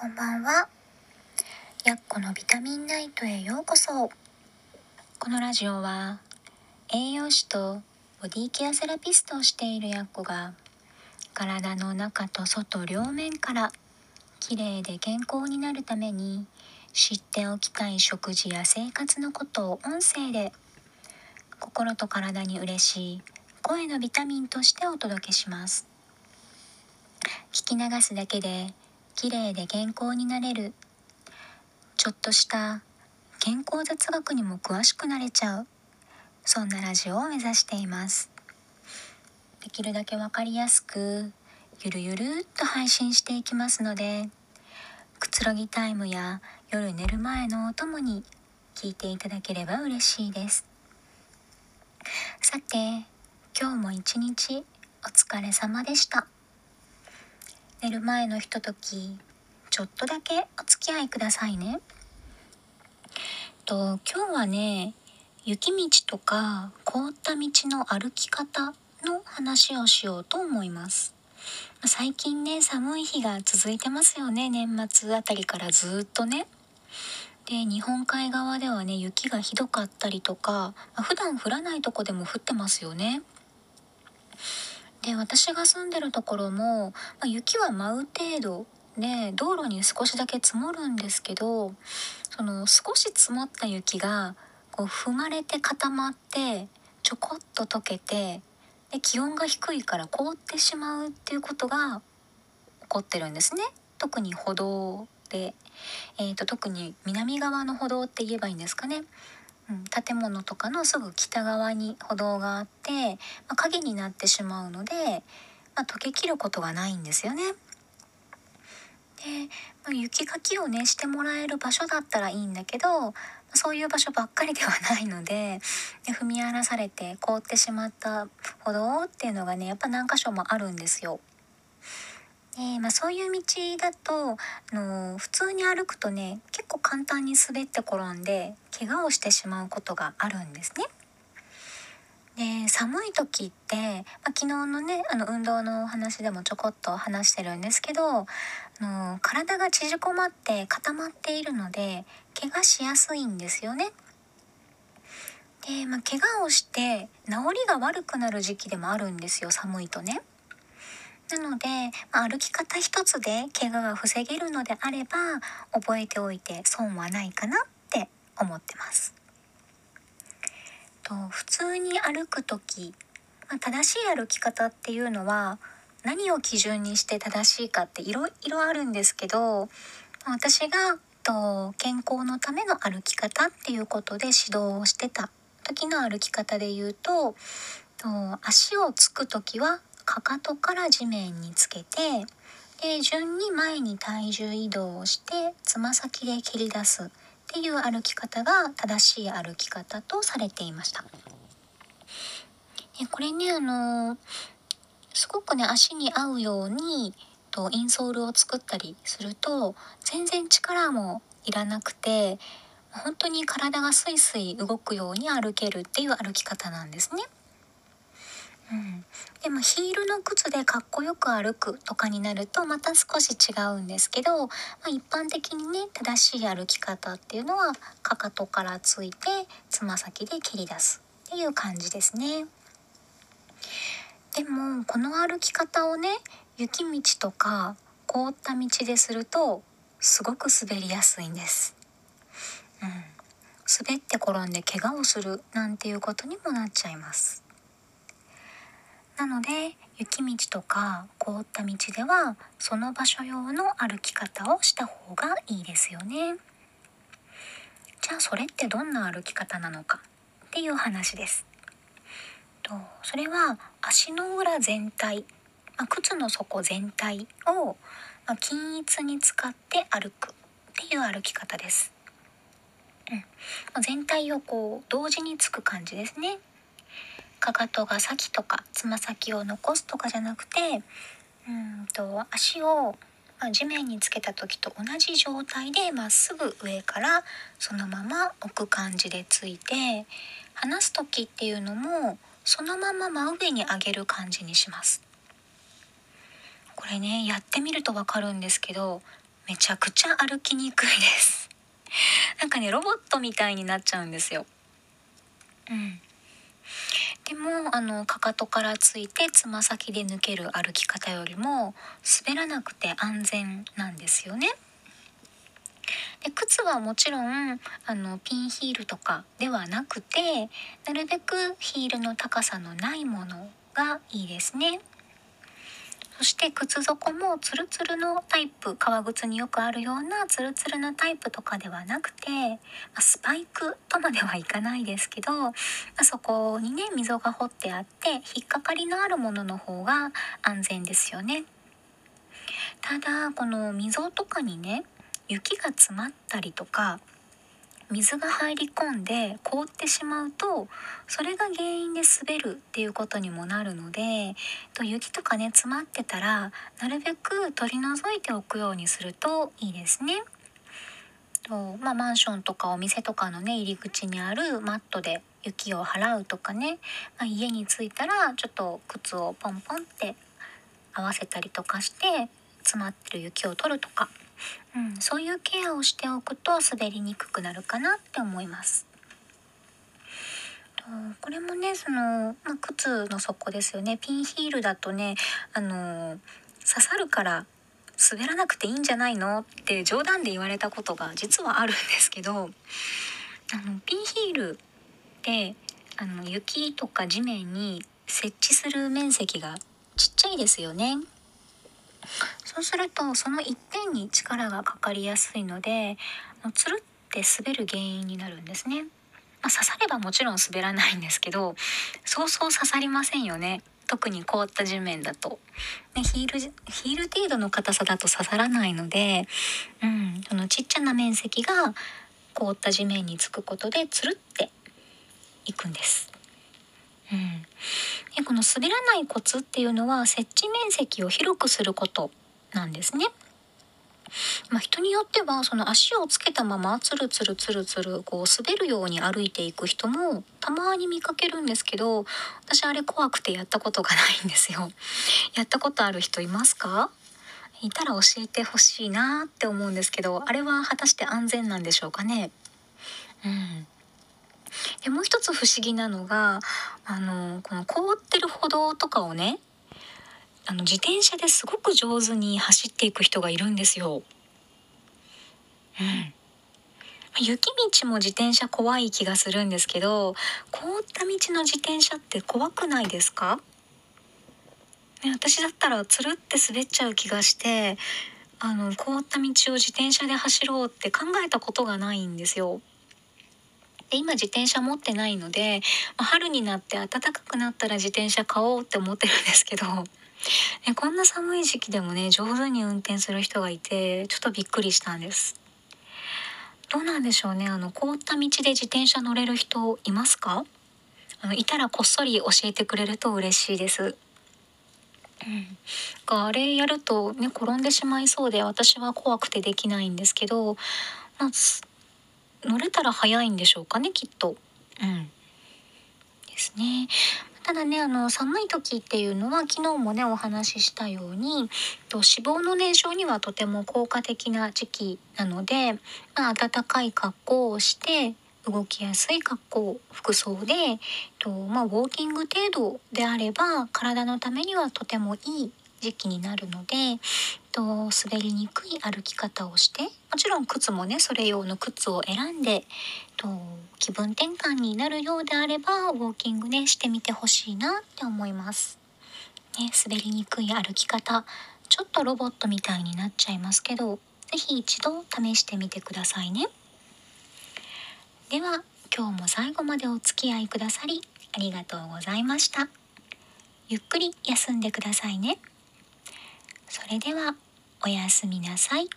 こんばんは。やっこのビタミンナイトへようこそ。このラジオは栄養士とボディケアセラピストをしているやっこが体の中と外両面から綺麗で健康になるために知っておきたい食事や生活のことを音声で心と体に嬉しい声のビタミンとしてお届けします聞き流すだけで綺麗で健康になれる。ちょっとした健康雑学にも詳しくなれちゃう。そんなラジオを目指しています。できるだけわかりやすくゆるゆるっと配信していきますのでくつろぎタイムや夜寝る前のお供に聞いていただければ嬉しいです。さて今日も一日お疲れ様でした。寝る前のひとときちょっとだけお付き合いくださいね。と今日はね雪道とか凍った道の歩き方の話をしようと思います。最近ね寒い日が続いてますよね。年末あたりからずっとね。で日本海側ではね雪がひどかったりとか普段降らないとこでも降ってますよね。で私が住んでるところも、まあ、雪は舞う程度で道路に少しだけ積もるんですけどその少し積もった雪がこう踏まれて固まってちょこっと溶けてで気温が低いから凍ってしまうっていうことが起こってるんですね。特に歩道で、えーと、と特に南側の歩道って言えばいいんですかね。建物とかのすぐ北側に歩道があって、まあ、影になってしまうので、まあ、溶けきることがないんですよね。で、まあ、雪かきをねしてもらえる場所だったらいいんだけどそういう場所ばっかりではないのでで踏み荒らされて凍ってしまった歩道っていうのがねやっぱ何箇所もあるんですよ。でまあ、そういう道だとあの普通に歩くとね結構簡単に滑って転んで怪我をしてしまうことがあるんですね。で寒い時って、まあ、昨日のねあの運動のお話でもちょこっと話してるんですけどあの体が縮こまって固まっているので怪我しやすいんですよね。で、まあ、怪我をして治りが悪くなる時期でもあるんですよ寒いとね。なので、まあ、歩き方一つで怪我が防げるのであれば覚えておいて損はないかなって思ってます。と普通に歩く時、まあ、正しい歩き方っていうのは何を基準にして正しいかっていろいろあるんですけど私がと健康のための歩き方っていうことで指導をしてた時の歩き方で言うとと足をつく時はかかとから地面につけてで順に前に体重移動をしてつま先で蹴り出すっていう歩き方が正しい歩き方とされていました。でこれねあのすごくね足に合うようにとインソールを作ったりすると全然力もいらなくて本当に体がスイスイ動くように歩けるっていう歩き方なんですね。うん、でもヒールの靴でかっこよく歩くとかになるとまた少し違うんですけど、まあ、一般的にね正しい歩き方っていうのはかかとからついてつま先で蹴り出すっていう感じですね。でもこの歩き方をね雪道とか凍った道でするとすごく滑りやすいんです。うん、滑って転んで怪我をするなんていうことにもなっちゃいます。なので雪道とか凍った道ではその場所用の歩き方をした方がいいですよね。じゃあそれってどんな歩き方なのか？っていう話です。とそれは足の裏全体、まあ、靴の底全体を、ま、均一に使って歩くっていう歩き方です。うん、全体をこう同時につく感じですね。かかとが先とかつま先を残すとかじゃなくてうんと足を地面につけた時と同じ状態でまっすぐ上からそのまま置く感じでついて離す時っていうのもそのまま真上に上げる感じにします。これねやってみると分かるんですけどめちゃくちゃ歩きにくいです。なんかねロボットみたいになっちゃうんですよ。うん。でもあのかかとからついてつま先で抜ける歩き方よりも滑らなくて安全なんですよね。で靴はもちろんあのピンヒールとかではなくてなるべくヒールの高さのないものがいいですね。そして靴底もツルツルのタイプ革靴によくあるようなツルツルなタイプとかではなくて、まあ、スパイクとまではいかないですけど、まあ、そこにね溝が掘ってあって引っかかりのあるものの方が安全ですよね。ただこの溝とかにね雪が詰まったりとか水が入り込んで凍ってしまうとそれが原因で滑るっていうことにもなるのでと雪とかね詰まってたらなるべく取り除いておくようにするといいですね。とまあ、マンションとかお店とかのね入り口にあるマットで雪を払うとかね、まあ、家に着いたらちょっと靴をポンポンって合わせたりとかして詰まってる雪を取るとかうん、そういうケアをしておくと滑りにくくなるかなって思います。これもねその、まあ、靴の底ですよねピンヒールだとねあの刺さるから滑らなくていいんじゃないのって冗談で言われたことが実はあるんですけどあのピンヒールってあの雪とか地面に設置する面積がちっちゃいですよね。そうするとその一点に力がかかりやすいのでつるって滑る原因になるんですね。まあ、刺さればもちろん滑らないんですけどそうそう刺さりませんよね特に凍った地面だと、ね、ヒールヒール程度の硬さだと刺さらないので、うん、そのちっちゃな面積が凍った地面につくことでつるっていくんです。うん、でこの滑らないコツっていうのは設置面積を広くすることなんですね。まあ、人によってはその足をつけたままつるつるつるつるこう滑るように歩いていく人もたまに見かけるんですけど私あれ怖くてやったことがないんですよ。やったことある人いますか？いたら教えてほしいなって思うんですけどあれは果たして安全なんでしょうかね？うんでもう一つ不思議なのがあのこの凍ってる歩道とかをねあの自転車ですごく上手に走っていく人がいるんですよ。うん、雪道も自転車怖い気がするんですけど凍った道の自転車って怖くないですか、ね、私だったらつるって滑っちゃう気がしてあの凍った道を自転車で走ろうって考えたことがないんですよ。で今自転車持ってないのでま春になって暖かくなったら自転車買おうって思ってるんですけど ね、こんな寒い時期でもね上手に運転する人がいてちょっとびっくりしたんです。どうなんでしょうねあの凍った道で自転車乗れる人いますか？あのいたらこっそり教えてくれると嬉しいです。うん、あれやるとね転んでしまいそうで私は怖くてできないんですけど、まあ、乗れたら早いんでしょうかねきっと。うん、ですね。ただねあの寒い時っていうのは昨日もねお話ししたようにと脂肪の燃焼にはとても効果的な時期なので、まあ、暖かい格好をして動きやすい格好服装でと、まあ、ウォーキング程度であれば体のためにはとてもいい時期になるのでと滑りにくい歩き方をしてもちろん靴もねそれ用の靴を選んでと気分転換になるようであればウォーキングねしてみてほしいなって思います。ね、滑りにくい歩き方ちょっとロボットみたいになっちゃいますけど是非一度試してみてくださいね。では今日も最後までお付き合いくださりありがとうございました。ゆっくり休んでくださいね。それではおやすみなさい。